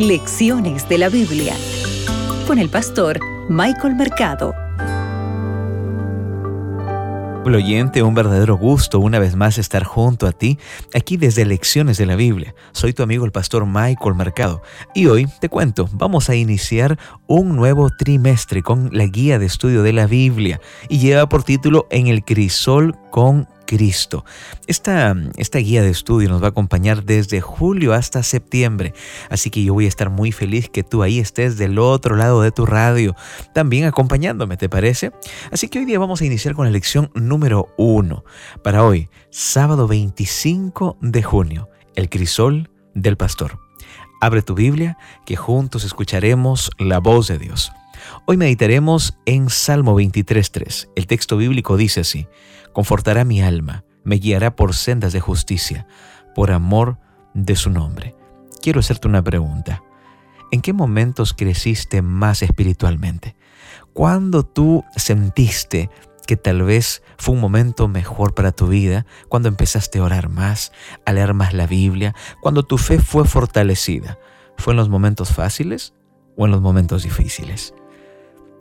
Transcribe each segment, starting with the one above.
Lecciones de la Biblia con el pastor Michael Mercado. oyente, un verdadero gusto una vez más estar junto a ti aquí desde Lecciones de la Biblia. Soy tu amigo el pastor Michael Mercado y hoy te cuento, vamos a iniciar un nuevo trimestre con la guía de estudio de la Biblia y lleva por título En el crisol con Cristo. Esta, esta guía de estudio nos va a acompañar desde julio hasta septiembre, así que yo voy a estar muy feliz que tú ahí estés del otro lado de tu radio, también acompañándome, ¿te parece? Así que hoy día vamos a iniciar con la lección número uno. Para hoy, sábado 25 de junio, el crisol del pastor. Abre tu Biblia, que juntos escucharemos la voz de Dios. Hoy meditaremos en Salmo 23.3. El texto bíblico dice así, confortará mi alma, me guiará por sendas de justicia, por amor de su nombre. Quiero hacerte una pregunta. ¿En qué momentos creciste más espiritualmente? ¿Cuándo tú sentiste que tal vez fue un momento mejor para tu vida, cuando empezaste a orar más, a leer más la Biblia, cuando tu fe fue fortalecida? ¿Fue en los momentos fáciles o en los momentos difíciles?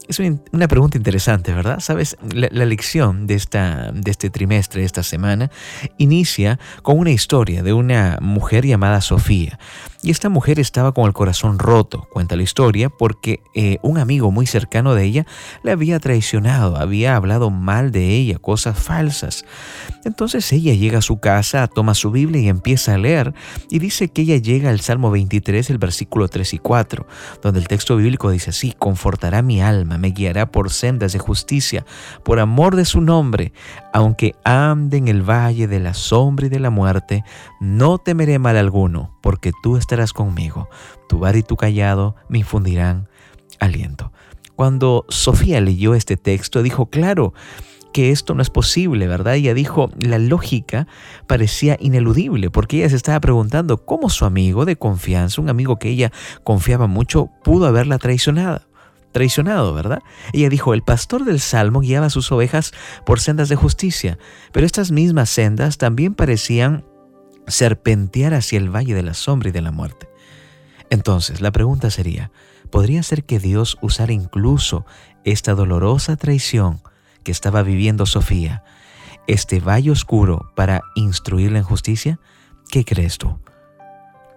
Es una pregunta interesante, ¿verdad? Sabes, la, lección de, esta, de este trimestre, de esta semana, inicia con una historia de una mujer llamada Sofía. Y esta mujer estaba con el corazón roto, cuenta la historia, porque eh, un amigo muy cercano de ella le había traicionado, había hablado mal de ella, cosas falsas. Entonces ella llega a su casa, toma su Biblia y empieza a leer, y dice que ella llega al Salmo 23, el versículo 3 y 4, donde el texto bíblico dice así, confortará mi alma, me guiará por sendas de justicia, por amor de su nombre, aunque ande en el valle de la sombra y de la muerte, no temeré mal alguno, porque tú estás conmigo, tu bar y tu callado me infundirán aliento. Cuando Sofía leyó este texto, dijo, claro, que esto no es posible, ¿verdad? Ella dijo, la lógica parecía ineludible, porque ella se estaba preguntando cómo su amigo de confianza, un amigo que ella confiaba mucho, pudo haberla traicionado. Traicionado, ¿verdad? Ella dijo, el pastor del Salmo guiaba a sus ovejas por sendas de justicia, pero estas mismas sendas también parecían serpentear hacia el valle de la sombra y de la muerte. Entonces, la pregunta sería, ¿podría ser que Dios usara incluso esta dolorosa traición que estaba viviendo Sofía, este valle oscuro, para instruirla en justicia? ¿Qué crees tú?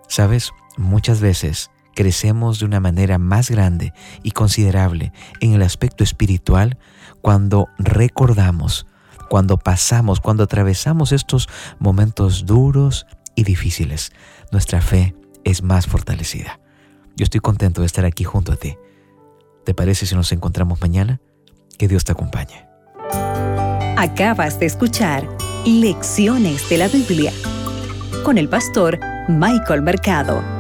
Sabes, muchas veces crecemos de una manera más grande y considerable en el aspecto espiritual cuando recordamos cuando pasamos, cuando atravesamos estos momentos duros y difíciles, nuestra fe es más fortalecida. Yo estoy contento de estar aquí junto a ti. ¿Te parece si nos encontramos mañana? Que Dios te acompañe. Acabas de escuchar Lecciones de la Biblia con el pastor Michael Mercado.